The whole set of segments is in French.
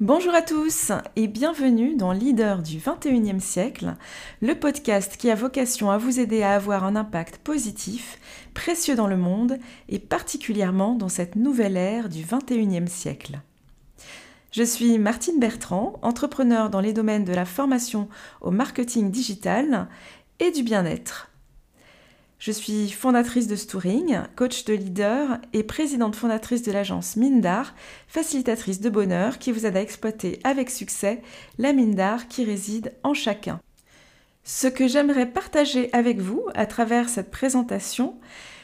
Bonjour à tous et bienvenue dans Leader du 21e siècle, le podcast qui a vocation à vous aider à avoir un impact positif, précieux dans le monde et particulièrement dans cette nouvelle ère du 21e siècle. Je suis Martine Bertrand, entrepreneur dans les domaines de la formation au marketing digital et du bien-être. Je suis fondatrice de Stouring, coach de leader et présidente fondatrice de l'agence Mindar, facilitatrice de bonheur qui vous aide à exploiter avec succès la Mindar qui réside en chacun. Ce que j'aimerais partager avec vous à travers cette présentation,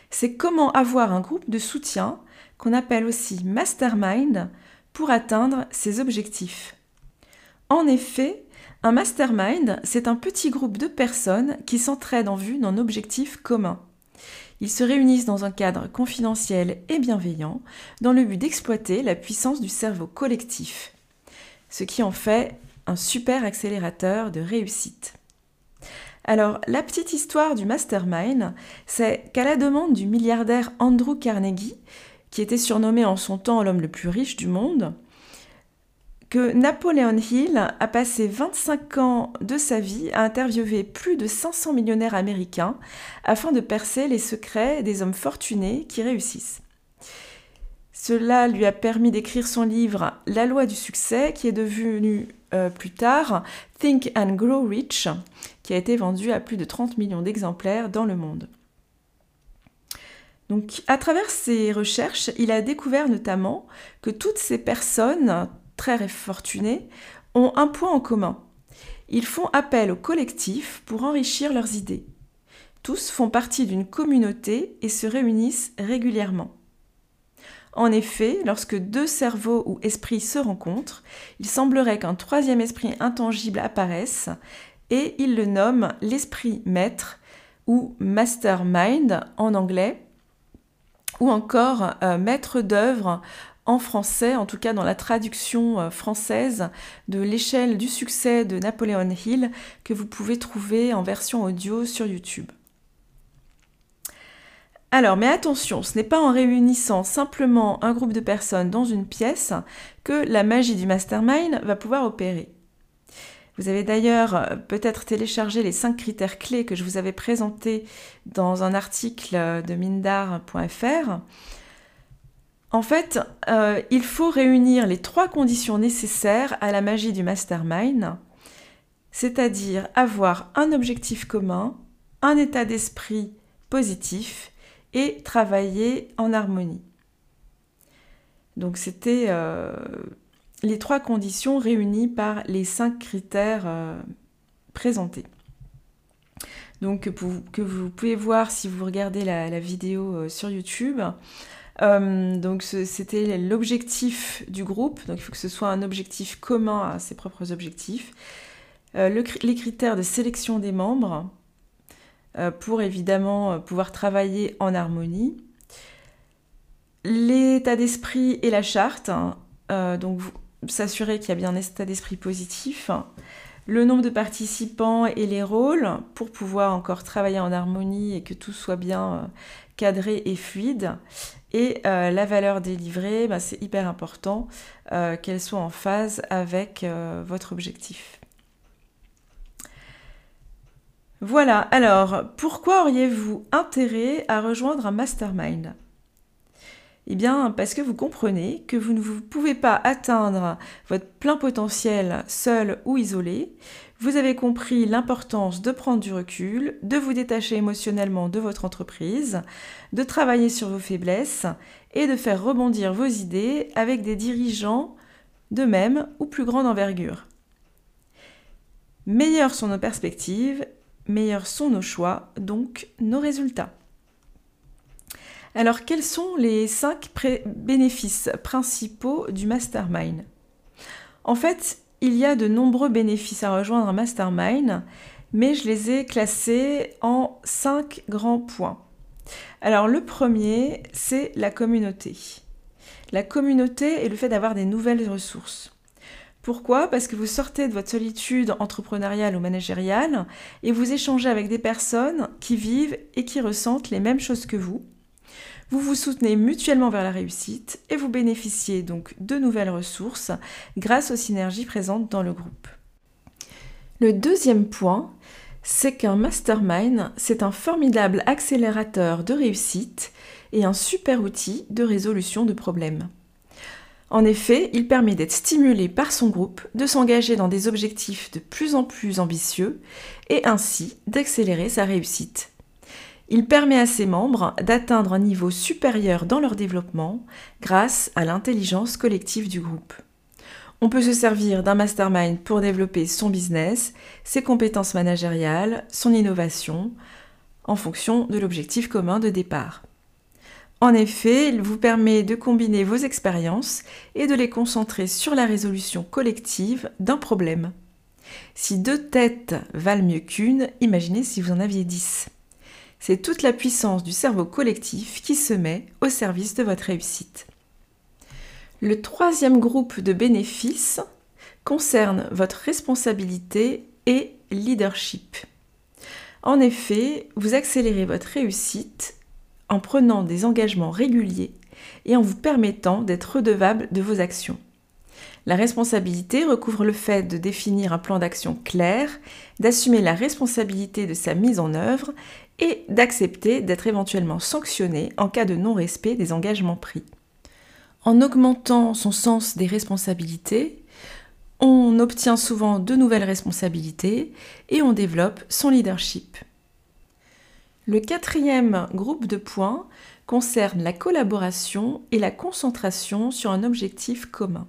c'est comment avoir un groupe de soutien, qu'on appelle aussi mastermind, pour atteindre ses objectifs. En effet, un mastermind, c'est un petit groupe de personnes qui s'entraident en vue d'un objectif commun. Ils se réunissent dans un cadre confidentiel et bienveillant dans le but d'exploiter la puissance du cerveau collectif, ce qui en fait un super accélérateur de réussite. Alors, la petite histoire du mastermind, c'est qu'à la demande du milliardaire Andrew Carnegie, qui était surnommé en son temps l'homme le plus riche du monde, que Hill a passé 25 ans de sa vie à interviewer plus de 500 millionnaires américains afin de percer les secrets des hommes fortunés qui réussissent. Cela lui a permis d'écrire son livre La loi du succès, qui est devenu euh, plus tard Think and Grow Rich, qui a été vendu à plus de 30 millions d'exemplaires dans le monde. Donc, à travers ses recherches, il a découvert notamment que toutes ces personnes, très fortunés, ont un point en commun. Ils font appel au collectif pour enrichir leurs idées. Tous font partie d'une communauté et se réunissent régulièrement. En effet, lorsque deux cerveaux ou esprits se rencontrent, il semblerait qu'un troisième esprit intangible apparaisse et ils le nomment l'esprit maître ou mastermind en anglais, ou encore euh, maître d'œuvre en français, en tout cas dans la traduction euh, française de l'échelle du succès de Napoléon Hill que vous pouvez trouver en version audio sur YouTube. Alors, mais attention, ce n'est pas en réunissant simplement un groupe de personnes dans une pièce que la magie du mastermind va pouvoir opérer. Vous avez d'ailleurs euh, peut-être téléchargé les 5 critères clés que je vous avais présentés dans un article de mindar.fr. En fait, euh, il faut réunir les trois conditions nécessaires à la magie du mastermind, c'est-à-dire avoir un objectif commun, un état d'esprit positif et travailler en harmonie. Donc c'était euh, les trois conditions réunies par les cinq critères euh, présentés. Donc que vous, pouvez voir si vous regardez la vidéo sur YouTube. Euh, donc c'était l'objectif du groupe, donc il faut que ce soit un objectif commun à ses propres objectifs. Euh, les critères de sélection des membres euh, pour évidemment pouvoir travailler en harmonie. L'état d'esprit et la charte, hein, donc s'assurer qu'il y a bien un état d'esprit positif. Le nombre de participants et les rôles pour pouvoir encore travailler en harmonie et que tout soit bien cadré et fluide. Et euh, la valeur délivrée, bah, c'est hyper important euh, qu'elle soit en phase avec euh, votre objectif. Voilà, alors pourquoi auriez-vous intérêt à rejoindre un mastermind? Eh bien parce que vous comprenez que vous ne pouvez pas atteindre votre plein potentiel seul ou isolé, vous avez compris l'importance de prendre du recul, de vous détacher émotionnellement de votre entreprise, de travailler sur vos faiblesses et de faire rebondir vos idées avec des dirigeants de même ou plus grande envergure. Meilleures sont nos perspectives, meilleurs sont nos choix, donc nos résultats. Alors quels sont les cinq bénéfices principaux du mastermind? En fait, il y a de nombreux bénéfices à rejoindre un mastermind, mais je les ai classés en cinq grands points. Alors le premier, c'est la communauté. La communauté et le fait d'avoir des nouvelles ressources. Pourquoi? Parce que vous sortez de votre solitude entrepreneuriale ou managériale et vous échangez avec des personnes qui vivent et qui ressentent les mêmes choses que vous. Vous vous soutenez mutuellement vers la réussite et vous bénéficiez donc de nouvelles ressources grâce aux synergies présentes dans le groupe. Le deuxième point, c'est qu'un mastermind, c'est un formidable accélérateur de réussite et un super outil de résolution de problèmes. En effet, il permet d'être stimulé par son groupe, de s'engager dans des objectifs de plus en plus ambitieux et ainsi d'accélérer sa réussite. Il permet à ses membres d'atteindre un niveau supérieur dans leur développement grâce à l'intelligence collective du groupe. On peut se servir d'un mastermind pour développer son business, ses compétences managériales, son innovation, en fonction de l'objectif commun de départ. En effet, il vous permet de combiner vos expériences et de les concentrer sur la résolution collective d'un problème. Si deux têtes valent mieux qu'une, imaginez si vous en aviez dix. C'est toute la puissance du cerveau collectif qui se met au service de votre réussite. Le troisième groupe de bénéfices concerne votre responsabilité et leadership. En effet, vous accélérez votre réussite en prenant des engagements réguliers et en vous permettant d'être redevable de vos actions. La responsabilité recouvre le fait de définir un plan d'action clair, d'assumer la responsabilité de sa mise en œuvre et d'accepter d'être éventuellement sanctionné en cas de non-respect des engagements pris. En augmentant son sens des responsabilités, on obtient souvent de nouvelles responsabilités et on développe son leadership. Le quatrième groupe de points concerne la collaboration et la concentration sur un objectif commun.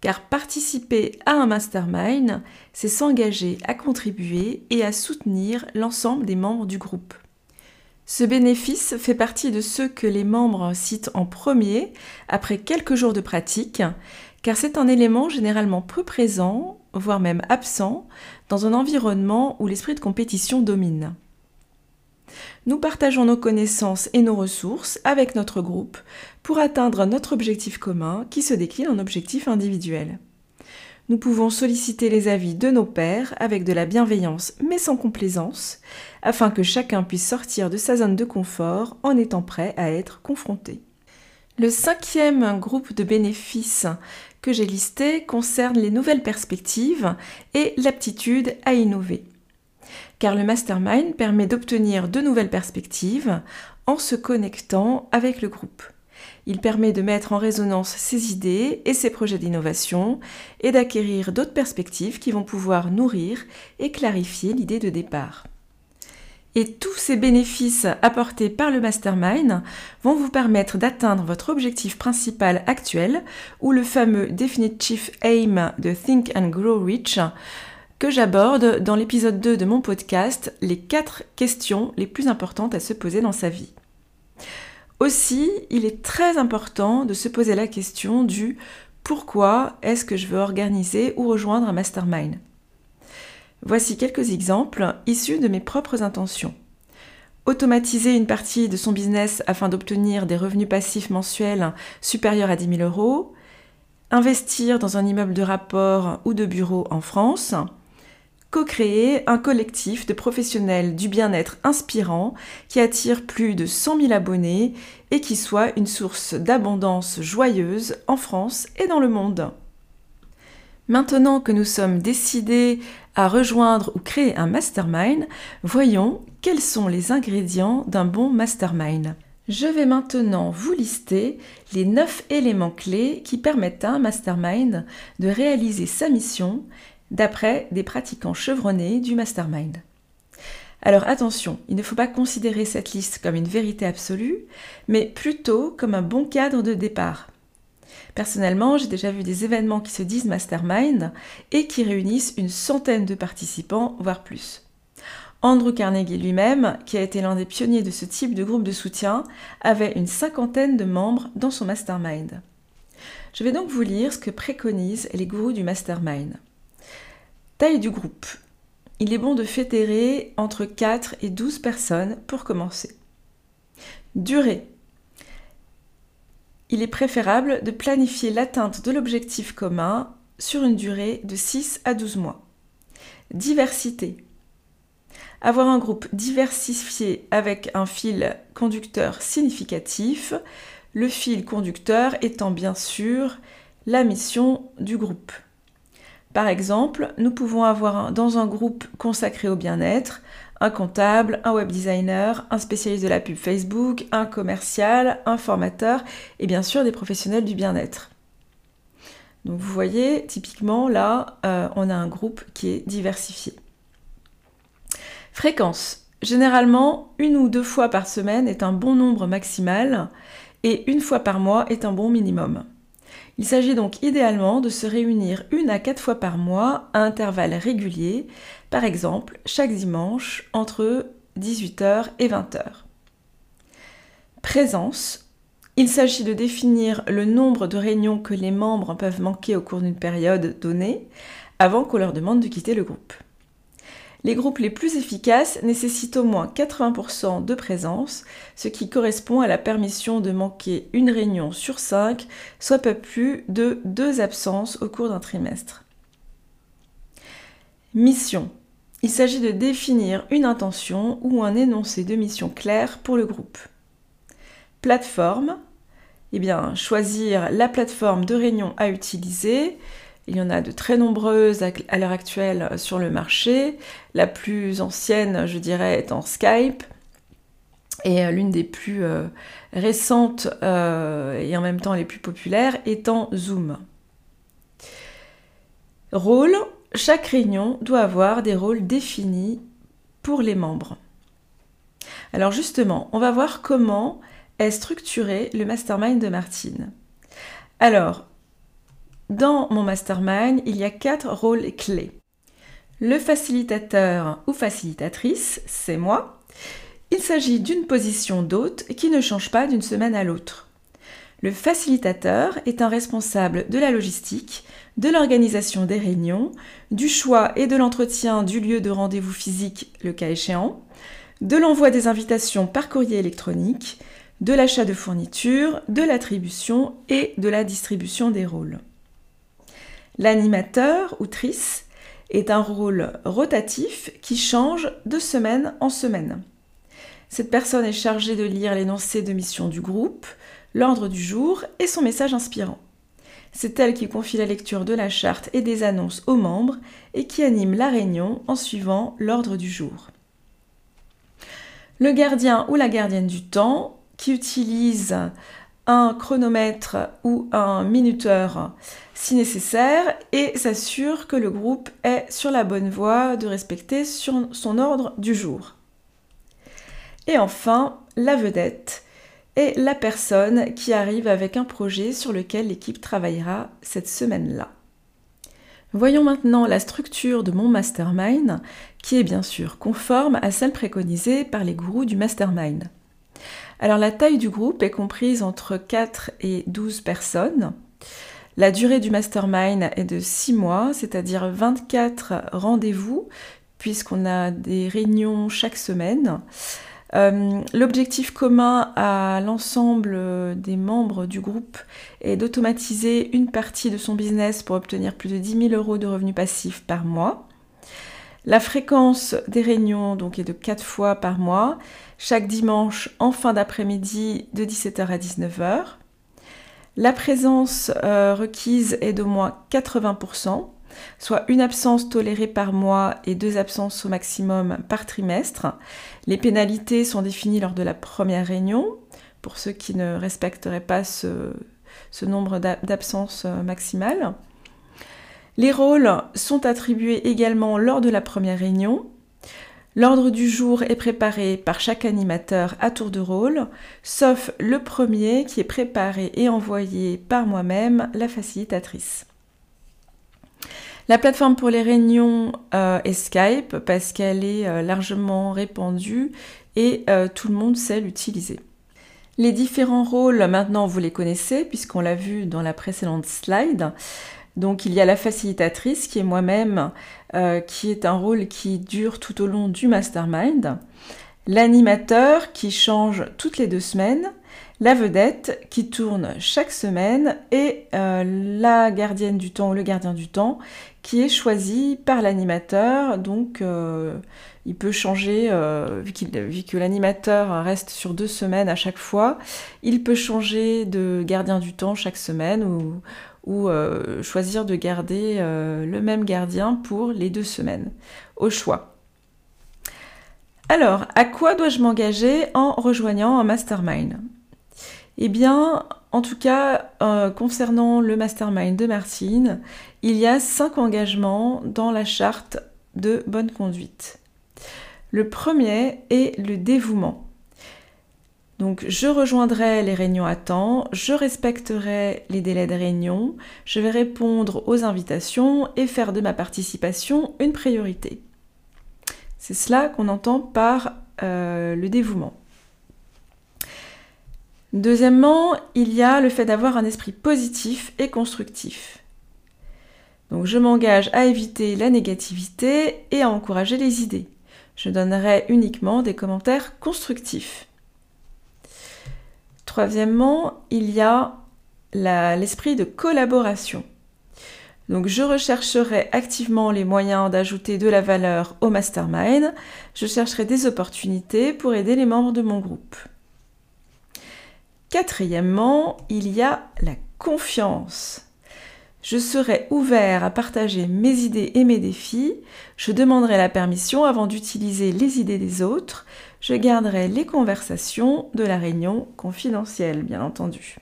Car participer à un mastermind, c'est s'engager à contribuer et à soutenir l'ensemble des membres du groupe. Ce bénéfice fait partie de ceux que les membres citent en premier après quelques jours de pratique, car c'est un élément généralement peu présent, voire même absent, dans un environnement où l'esprit de compétition domine. Nous partageons nos connaissances et nos ressources avec notre groupe pour atteindre notre objectif commun qui se décline en objectif individuel. Nous pouvons solliciter les avis de nos pairs avec de la bienveillance mais sans complaisance, afin que chacun puisse sortir de sa zone de confort en étant prêt à être confronté. Le cinquième groupe de bénéfices que j'ai listé concerne les nouvelles perspectives et l'aptitude à innover. Car le mastermind permet d'obtenir de nouvelles perspectives en se connectant avec le groupe. Il permet de mettre en résonance ses idées et ses projets d'innovation et d'acquérir d'autres perspectives qui vont pouvoir nourrir et clarifier l'idée de départ. Et tous ces bénéfices apportés par le mastermind vont vous permettre d'atteindre votre objectif principal actuel ou le fameux Definitive Aim de Think and Grow Rich que j'aborde dans l'épisode 2 de mon podcast, les 4 questions les plus importantes à se poser dans sa vie. Aussi, il est très important de se poser la question du pourquoi est-ce que je veux organiser ou rejoindre un mastermind. Voici quelques exemples issus de mes propres intentions. Automatiser une partie de son business afin d'obtenir des revenus passifs mensuels supérieurs à 10 000 euros. Investir dans un immeuble de rapport ou de bureau en France co-créer un collectif de professionnels du bien-être inspirant qui attire plus de 100 000 abonnés et qui soit une source d'abondance joyeuse en France et dans le monde. Maintenant que nous sommes décidés à rejoindre ou créer un mastermind, voyons quels sont les ingrédients d'un bon mastermind. Je vais maintenant vous lister les 9 éléments clés qui permettent à un mastermind de réaliser sa mission d'après des pratiquants chevronnés du mastermind. Alors attention, il ne faut pas considérer cette liste comme une vérité absolue, mais plutôt comme un bon cadre de départ. Personnellement, j'ai déjà vu des événements qui se disent mastermind et qui réunissent une centaine de participants, voire plus. Andrew Carnegie lui-même, qui a été l'un des pionniers de ce type de groupe de soutien, avait une cinquantaine de membres dans son mastermind. Je vais donc vous lire ce que préconisent les gourous du mastermind. Taille du groupe. Il est bon de fédérer entre 4 et 12 personnes pour commencer. Durée. Il est préférable de planifier l'atteinte de l'objectif commun sur une durée de 6 à 12 mois. Diversité. avoir un groupe diversifié avec un fil conducteur significatif, le fil conducteur étant bien sûr la mission du groupe. Par exemple, nous pouvons avoir dans un groupe consacré au bien-être un comptable, un web designer, un spécialiste de la pub Facebook, un commercial, un formateur et bien sûr des professionnels du bien-être. Donc vous voyez, typiquement là, euh, on a un groupe qui est diversifié. Fréquence. Généralement, une ou deux fois par semaine est un bon nombre maximal et une fois par mois est un bon minimum. Il s'agit donc idéalement de se réunir une à quatre fois par mois à intervalles réguliers, par exemple chaque dimanche entre 18h et 20h. Présence. Il s'agit de définir le nombre de réunions que les membres peuvent manquer au cours d'une période donnée avant qu'on leur demande de quitter le groupe. Les groupes les plus efficaces nécessitent au moins 80% de présence, ce qui correspond à la permission de manquer une réunion sur 5, soit pas plus de deux absences au cours d'un trimestre. Mission. Il s'agit de définir une intention ou un énoncé de mission claire pour le groupe. Plateforme. Eh bien, choisir la plateforme de réunion à utiliser, il y en a de très nombreuses à l'heure actuelle sur le marché. La plus ancienne, je dirais, étant Skype. Et euh, l'une des plus euh, récentes euh, et en même temps les plus populaires étant Zoom. Rôle. Chaque réunion doit avoir des rôles définis pour les membres. Alors justement, on va voir comment est structuré le mastermind de Martine. Alors, dans mon mastermind, il y a quatre rôles clés. Le facilitateur ou facilitatrice, c'est moi. Il s'agit d'une position d'hôte qui ne change pas d'une semaine à l'autre. Le facilitateur est un responsable de la logistique, de l'organisation des réunions, du choix et de l'entretien du lieu de rendez-vous physique, le cas échéant, de l'envoi des invitations par courrier électronique, de l'achat de fournitures, de l'attribution et de la distribution des rôles. L'animateur ou trice est un rôle rotatif qui change de semaine en semaine. Cette personne est chargée de lire l'énoncé de mission du groupe, l'ordre du jour et son message inspirant. C'est elle qui confie la lecture de la charte et des annonces aux membres et qui anime la réunion en suivant l'ordre du jour. Le gardien ou la gardienne du temps qui utilise un chronomètre ou un minuteur si nécessaire et s'assure que le groupe est sur la bonne voie de respecter son ordre du jour. Et enfin, la vedette est la personne qui arrive avec un projet sur lequel l'équipe travaillera cette semaine-là. Voyons maintenant la structure de mon mastermind, qui est bien sûr conforme à celle préconisée par les gourous du mastermind. Alors la taille du groupe est comprise entre 4 et 12 personnes. La durée du mastermind est de 6 mois, c'est-à-dire 24 rendez-vous, puisqu'on a des réunions chaque semaine. Euh, l'objectif commun à l'ensemble des membres du groupe est d'automatiser une partie de son business pour obtenir plus de 10 000 euros de revenus passifs par mois. La fréquence des réunions donc est de 4 fois par mois, chaque dimanche en fin d'après-midi de 17h à 19h. La présence euh, requise est d'au moins 80%, soit une absence tolérée par mois et deux absences au maximum par trimestre. Les pénalités sont définies lors de la première réunion, pour ceux qui ne respecteraient pas ce, nombre d'absences euh, maximales. Les rôles sont attribués également lors de la première réunion. L'ordre du jour est préparé par chaque animateur à tour de rôle, sauf le premier qui est préparé et envoyé par moi-même, la facilitatrice. La plateforme pour les réunions euh, est Skype parce qu'elle est euh, largement répandue et euh, tout le monde sait l'utiliser. Les différents rôles, maintenant vous les connaissez puisqu'on l'a vu dans la précédente slide. Donc il y a la facilitatrice qui est moi-même, euh, qui est un rôle qui dure tout au long du mastermind, l'animateur qui change toutes les deux semaines, la vedette qui tourne chaque semaine et euh, la gardienne du temps ou le gardien du temps qui est choisi par l'animateur. Donc il peut changer, vu, vu, que l'animateur reste sur deux semaines à chaque fois, il peut changer de gardien du temps chaque semaine ou, ou choisir de garder le même gardien pour les deux semaines, au choix. Alors, à quoi dois-je m'engager en rejoignant un mastermind? Eh bien, en tout cas, euh, concernant le mastermind de Martine, il y a cinq engagements dans la charte de bonne conduite. Le premier est le dévouement. Donc je rejoindrai les réunions à temps, je respecterai les délais de réunion, je vais répondre aux invitations et faire de ma participation une priorité. C'est cela qu'on entend par euh, le dévouement. Deuxièmement, il y a le fait d'avoir un esprit positif et constructif. Donc je m'engage à éviter la négativité et à encourager les idées. Je donnerai uniquement des commentaires constructifs. Troisièmement, il y a l'esprit de collaboration. Donc je rechercherai activement les moyens d'ajouter de la valeur au mastermind. Je chercherai des opportunités pour aider les membres de mon groupe. Quatrièmement, il y a la confiance. Je serai ouvert à partager mes idées et mes défis. Je demanderai la permission avant d'utiliser les idées des autres. Je garderai les conversations de la réunion confidentielles, bien entendu.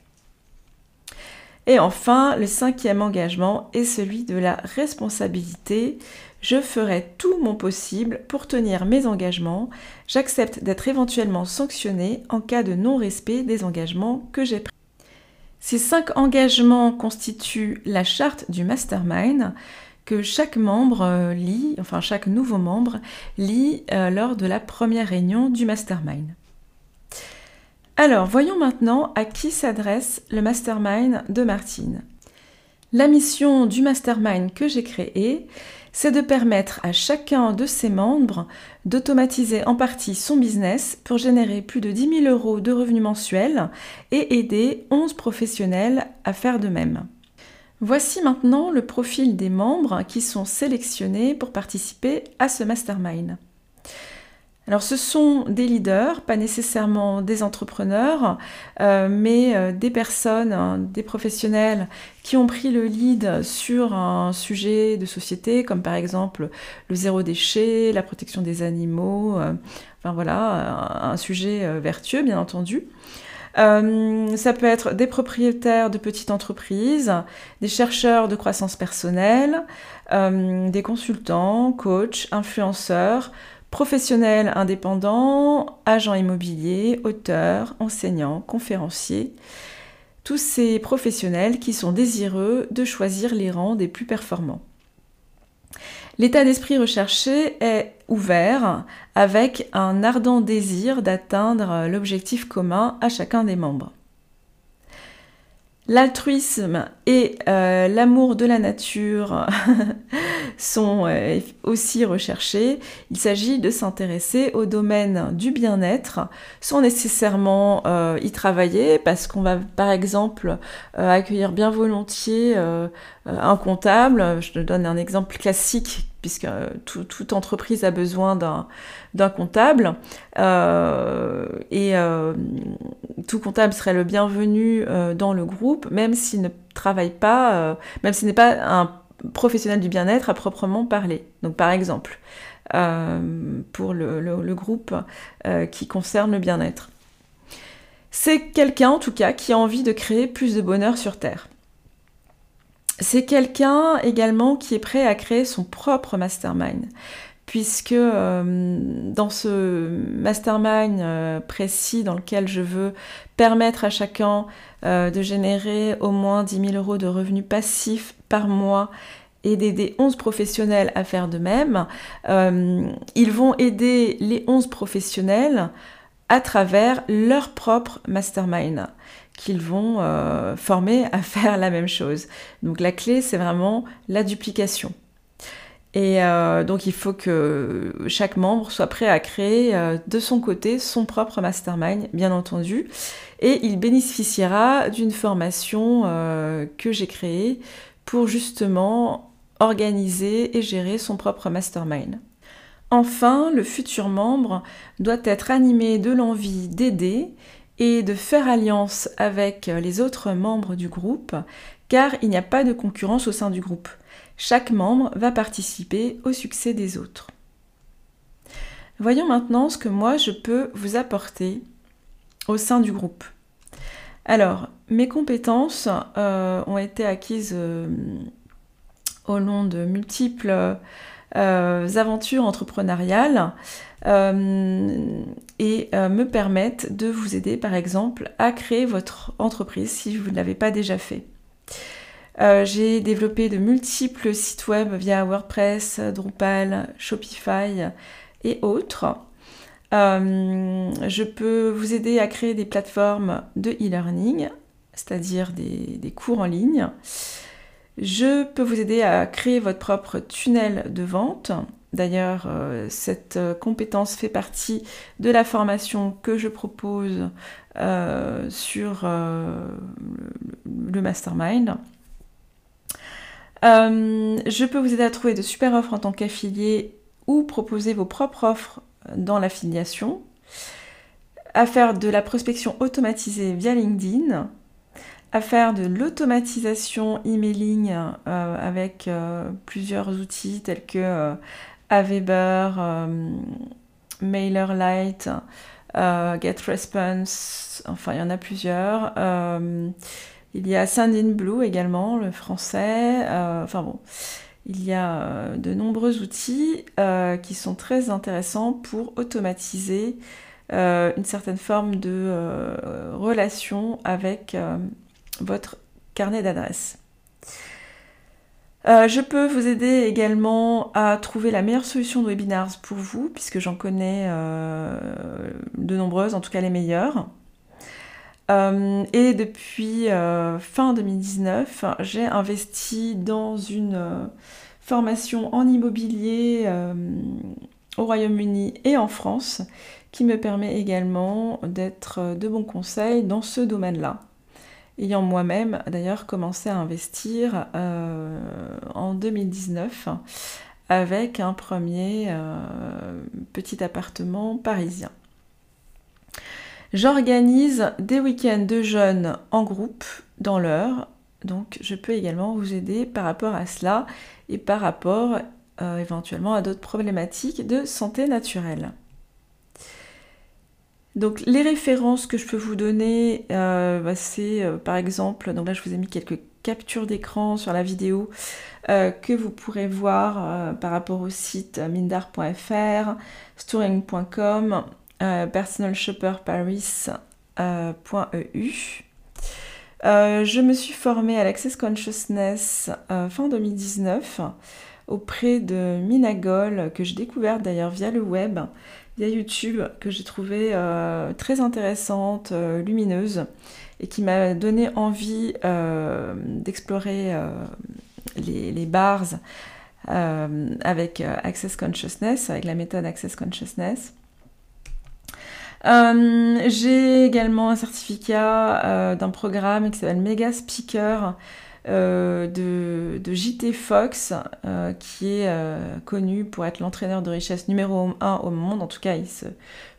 Et enfin, le cinquième engagement est celui de la responsabilité. Je ferai tout mon possible pour tenir mes engagements. J'accepte d'être éventuellement sanctionné en cas de non-respect des engagements que j'ai pris. Ces cinq engagements constituent la charte du mastermind que chaque membre euh, lit, enfin chaque nouveau membre lit euh, lors de la première réunion du mastermind. Alors, voyons maintenant à qui s'adresse le mastermind de Martine. La mission du mastermind que j'ai créé, c'est de permettre à chacun de ses membres d'automatiser en partie son business pour générer plus de 10 000 euros de revenus mensuels et aider 11 professionnels à faire de même. Voici maintenant le profil des membres qui sont sélectionnés pour participer à ce mastermind. Alors ce sont des leaders, pas nécessairement des entrepreneurs, euh, mais euh, des personnes, hein, des professionnels qui ont pris le lead sur un sujet de société, comme par exemple le zéro déchet, la protection des animaux, euh, enfin voilà, un, sujet vertueux bien entendu. Ça peut être des propriétaires de petites entreprises, des chercheurs de croissance personnelle, des consultants, coachs, influenceurs, professionnels indépendants, agents immobiliers, auteurs, enseignants, conférenciers, tous ces professionnels qui sont désireux de choisir les rangs des plus performants. L'état d'esprit recherché est ouvert avec un ardent désir d'atteindre l'objectif commun à chacun des membres. L'altruisme et euh, l'amour de la nature sont euh, aussi recherchés. Il s'agit de s'intéresser au domaine du bien-être sans nécessairement euh, y travailler parce qu'on va par exemple accueillir bien volontiers un comptable. Je te donne un exemple classique puisque toute entreprise a besoin d'un comptable. et tout comptable serait le bienvenu euh, dans le groupe, même s'il ne travaille pas, euh, même s'il n'est pas un professionnel du bien-être à proprement parler. Donc par exemple, euh, pour le, groupe qui concerne le bien-être. C'est quelqu'un en tout cas qui a envie de créer plus de bonheur sur Terre. C'est quelqu'un également qui est prêt à créer son propre mastermind puisque euh, dans ce mastermind euh, précis dans lequel je veux permettre à chacun euh, de générer au moins 10 000 euros de revenus passifs par mois et d'aider 11 professionnels à faire de même, ils vont aider les 11 professionnels à travers leur propre mastermind qu'ils vont former à faire la même chose. Donc la clé, c'est vraiment la duplication. Et euh, donc il faut que chaque membre soit prêt à créer euh, de son côté son propre mastermind, bien entendu. Et il bénéficiera d'une formation euh, que j'ai créée pour justement organiser et gérer son propre mastermind. Enfin, le futur membre doit être animé de l'envie d'aider et de faire alliance avec les autres membres du groupe, car il n'y a pas de concurrence au sein du groupe. Chaque membre va participer au succès des autres. Voyons maintenant ce que moi je peux vous apporter au sein du groupe. Alors, mes compétences euh, ont été acquises euh, au long de multiples aventures entrepreneuriales et me permettent de vous aider par exemple à créer votre entreprise si vous ne l'avez pas déjà fait. J'ai développé de multiples sites web via WordPress, Drupal, Shopify et autres. Euh, je peux vous aider à créer des plateformes de e-learning, c'est-à-dire des, cours en ligne. Je peux vous aider à créer votre propre tunnel de vente. D'ailleurs, euh, cette compétence fait partie de la formation que je propose euh, sur le, mastermind. je peux vous aider à trouver de super offres en tant qu'affilié ou proposer vos propres offres dans l'affiliation, à faire de la prospection automatisée via LinkedIn, faire de l'automatisation emailing euh, avec euh, plusieurs outils tels que euh, Aweber, MailerLite, GetResponse, enfin il y en a plusieurs. il y a Sendinblue également, le français. enfin bon, il y a euh, de nombreux outils euh, qui sont très intéressants pour automatiser euh, une certaine forme de relation avec votre carnet d'adresses. je peux vous aider également à trouver la meilleure solution de webinars pour vous, puisque j'en connais de nombreuses, en tout cas les meilleures. et depuis fin 2019, j'ai investi dans une formation en immobilier euh, au Royaume-Uni et en France, qui me permet également d'être de bons conseils dans ce domaine-là. Ayant moi-même d'ailleurs commencé à investir euh, en 2019 avec un premier euh, petit appartement parisien. J'organise des week-ends de jeunes en groupe dans l'heure, donc je peux également vous aider par rapport à cela et par rapport euh, éventuellement à d'autres problématiques de santé naturelle. Donc les références que je peux vous donner, euh, bah, c'est euh, par exemple, donc là je vous ai mis quelques captures d'écran sur la vidéo que vous pourrez voir par rapport au site mindar.fr, storing.com, personalshopperparis.eu. Euh, je me suis formée à l'Access Consciousness euh, fin 2019 auprès de Minagol, que j'ai découverte d'ailleurs via le web, via YouTube, que j'ai trouvée euh, très intéressante, lumineuse, et qui m'a donné envie d'explorer les, les, bars avec Access Consciousness, avec la méthode Access Consciousness. Euh, j'ai également un certificat euh, d'un programme qui s'appelle Mega Speaker euh, de, JT Fox, qui est connu pour être l'entraîneur de richesse numéro 1 au monde. En tout cas, il se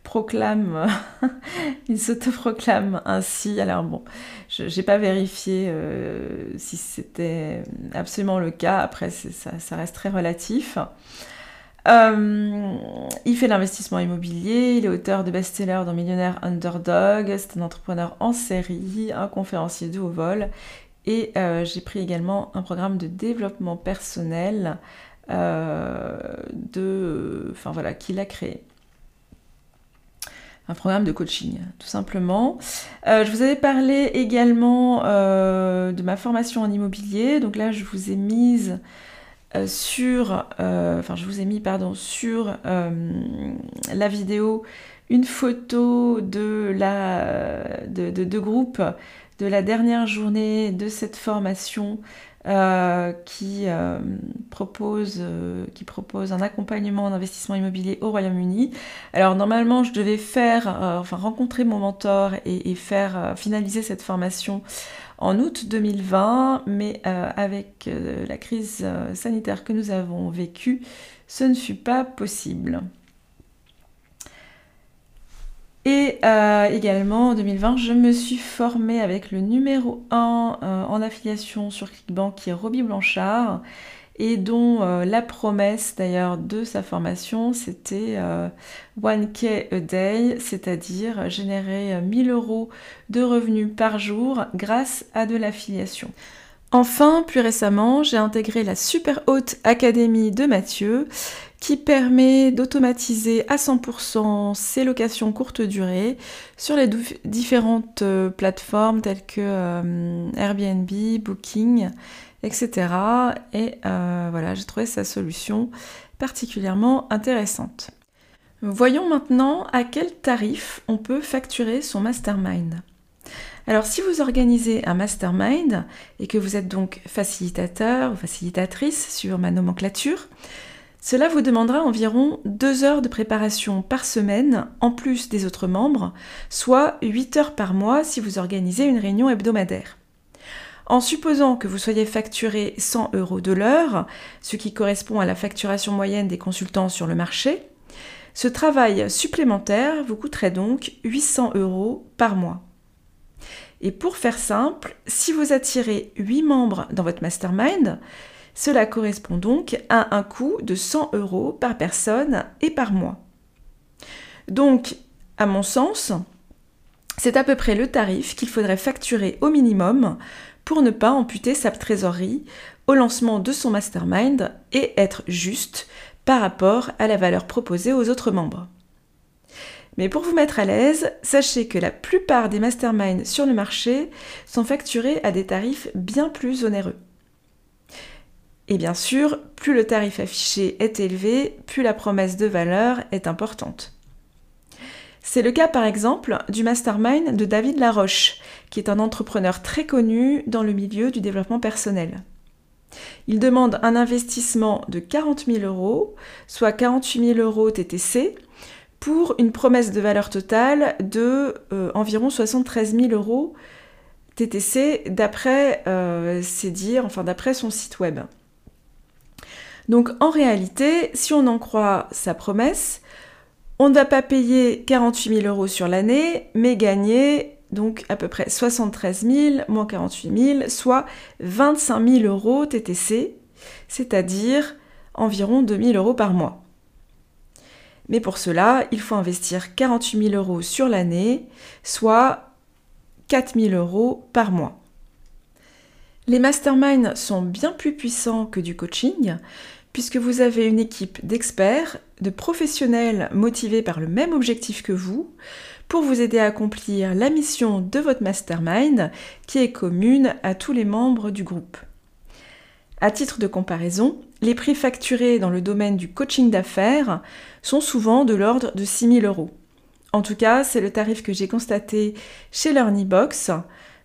proclame, il s'autoproclame ainsi. Alors bon, je n'ai pas vérifié si c'était absolument le cas. Après, ça, reste très relatif. Euh, il fait l'investissement immobilier, il est auteur de best-sellers dans Millionnaire Underdog, c'est un entrepreneur en série, un conférencier de haut vol et euh, j'ai pris également un programme de développement personnel euh, de, enfin voilà, qu'il a créé. Un programme de coaching, tout simplement. je vous avais parlé également de ma formation en immobilier. Donc là, je vous ai mise euh, sur, euh, enfin je vous ai mis pardon, sur euh, la vidéo une photo de, la, de, de la dernière journée de cette formation euh, qui, euh, propose, qui propose un accompagnement d'investissement immobilier au Royaume-Uni. Alors normalement, je devais faire, enfin rencontrer mon mentor et, et faire finaliser cette formation en août 2020, mais avec la crise sanitaire que nous avons vécue, ce ne fut pas possible. Et euh, également en 2020, je me suis formée avec le numéro 1 euh, en affiliation sur ClickBank qui est Roby Blanchard et dont euh, la promesse d'ailleurs de sa formation c'était 1K a day, c'est-à-dire générer 1000 euros de revenus par jour grâce à de l'affiliation. Enfin, plus récemment, j'ai intégré la super haute académie de Mathieu qui permet d'automatiser à 100% ses locations courte durée sur les différentes euh, plateformes telles que euh, Airbnb, Booking, etc. Et euh, voilà, j'ai trouvé sa solution particulièrement intéressante. Voyons maintenant à quel tarif on peut facturer son mastermind. Alors si vous organisez un mastermind et que vous êtes donc facilitateur ou facilitatrice sur ma nomenclature, cela vous demandera environ 2 heures de préparation par semaine en plus des autres membres, soit 8 heures par mois si vous organisez une réunion hebdomadaire. En supposant que vous soyez facturé 100 euros de l'heure, ce qui correspond à la facturation moyenne des consultants sur le marché, ce travail supplémentaire vous coûterait donc 800 euros par mois. Et pour faire simple, si vous attirez 8 membres dans votre mastermind, cela correspond donc à un coût de 100 euros par personne et par mois. Donc, à mon sens, c'est à peu près le tarif qu'il faudrait facturer au minimum pour ne pas amputer sa trésorerie au lancement de son mastermind et être juste par rapport à la valeur proposée aux autres membres. Mais pour vous mettre à l'aise, sachez que la plupart des masterminds sur le marché sont facturés à des tarifs bien plus onéreux. Et bien sûr, plus le tarif affiché est élevé, plus la promesse de valeur est importante. C'est le cas par exemple du mastermind de David Laroche, qui est un entrepreneur très connu dans le milieu du développement personnel. Il demande un investissement de 40 000 euros, soit 48 000 euros TTC, pour une promesse de valeur totale de euh, environ 73 000 euros TTC d'après euh, ses dires, enfin d'après son site web. Donc en réalité, si on en croit sa promesse, on ne va pas payer 48 000 euros sur l'année, mais gagner donc à peu près 73 000 moins 48 000, soit 25 000 euros TTC, c'est-à-dire environ 2 000 euros par mois. Mais pour cela, il faut investir 48 000 euros sur l'année, soit 4 000 euros par mois. Les masterminds sont bien plus puissants que du coaching, puisque vous avez une équipe d'experts, de professionnels motivés par le même objectif que vous, pour vous aider à accomplir la mission de votre mastermind, qui est commune à tous les membres du groupe. À titre de comparaison, les prix facturés dans le domaine du coaching d'affaires sont souvent de l'ordre de 6 000 euros. En tout cas, c'est le tarif que j'ai constaté chez LearnyBox,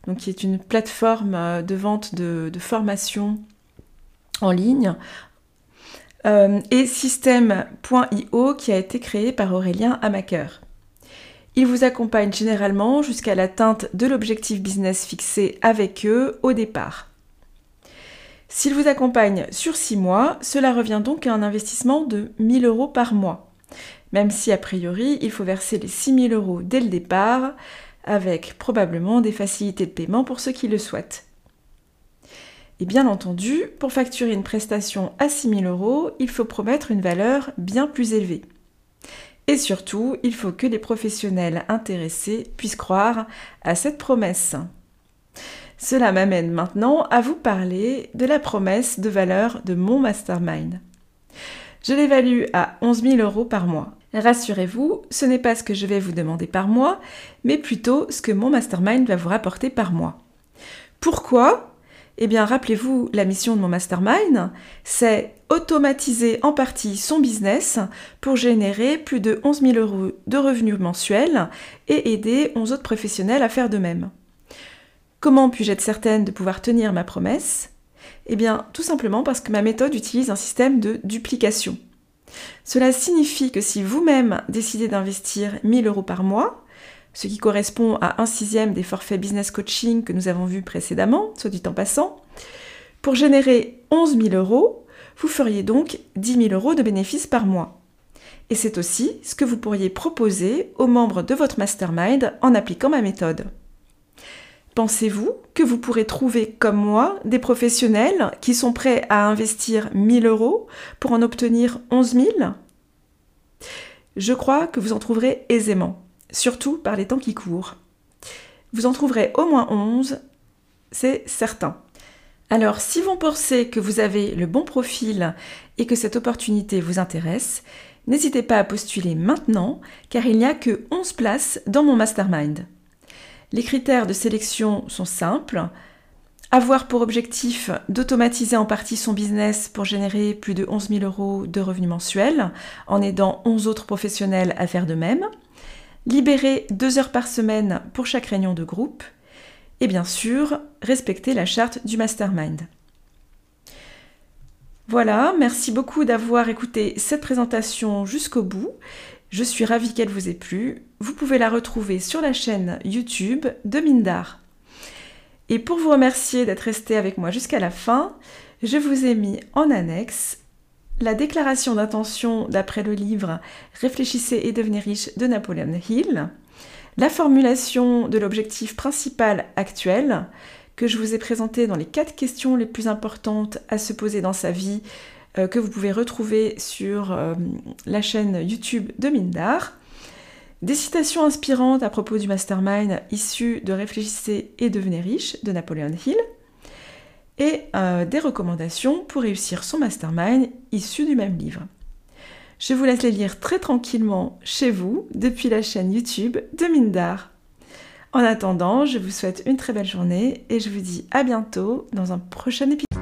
donc qui est une plateforme de vente de, formation en ligne, euh, et System.io qui a été créé par Aurélien Amaker. Il vous accompagne généralement jusqu'à l'atteinte de l'objectif business fixé avec eux au départ. S'il vous accompagne sur 6 mois, cela revient donc à un investissement de 1000 euros par mois. Même si a priori, il faut verser les 6000 euros dès le départ, avec probablement des facilités de paiement pour ceux qui le souhaitent. Et bien entendu, pour facturer une prestation à 6000 euros, il faut promettre une valeur bien plus élevée. Et surtout, il faut que les professionnels intéressés puissent croire à cette promesse. Cela m'amène maintenant à vous parler de la promesse de valeur de mon mastermind. Je l'évalue à 11 000 euros par mois. Rassurez-vous, ce n'est pas ce que je vais vous demander par mois, mais plutôt ce que mon mastermind va vous rapporter par mois. Pourquoi? Eh bien, rappelez-vous, la mission de mon mastermind, c'est automatiser en partie son business pour générer plus de 11 000 euros de revenus mensuels et aider 11 autres professionnels à faire de même. Comment puis-je être certaine de pouvoir tenir ma promesse? Eh bien, tout simplement parce que ma méthode utilise un système de duplication. Cela signifie que si vous-même décidez d'investir 1000 euros par mois, ce qui correspond à un sixième des forfaits business coaching que nous avons vus précédemment, soit du temps passant, pour générer 11 000 euros, vous feriez donc 10 000 euros de bénéfices par mois. Et c'est aussi ce que vous pourriez proposer aux membres de votre mastermind en appliquant ma méthode. Pensez-vous que vous pourrez trouver, comme moi, des professionnels qui sont prêts à investir 1000 euros pour en obtenir 11 000 Je crois que vous en trouverez aisément, surtout par les temps qui courent. Vous en trouverez au moins 11, c'est certain. Alors, si vous pensez que vous avez le bon profil et que cette opportunité vous intéresse, n'hésitez pas à postuler maintenant, car il n'y a que 11 places dans mon mastermind. Les critères de sélection sont simples. Avoir pour objectif d'automatiser en partie son business pour générer plus de 11 000 euros de revenus mensuels en aidant 11 autres professionnels à faire de même. Libérer deux heures par semaine pour chaque réunion de groupe. Et bien sûr, respecter la charte du mastermind. Voilà, merci beaucoup d'avoir écouté cette présentation jusqu'au bout. Je suis ravie qu'elle vous ait plu. Vous pouvez la retrouver sur la chaîne YouTube de Mindar. Et pour vous remercier d'être resté avec moi jusqu'à la fin, je vous ai mis en annexe la déclaration d'intention d'après le livre Réfléchissez et devenez riche de Napoleon Hill, la formulation de l'objectif principal actuel que je vous ai présenté dans les quatre questions les plus importantes à se poser dans sa vie euh, que vous pouvez retrouver sur euh, la chaîne YouTube de Mindar. Des citations inspirantes à propos du mastermind issu de Réfléchissez et devenez riche de Napoleon Hill. Et euh, des recommandations pour réussir son mastermind issu du même livre. Je vous laisse les lire très tranquillement chez vous depuis la chaîne YouTube de Mindar. En attendant, je vous souhaite une très belle journée et je vous dis à bientôt dans un prochain épisode.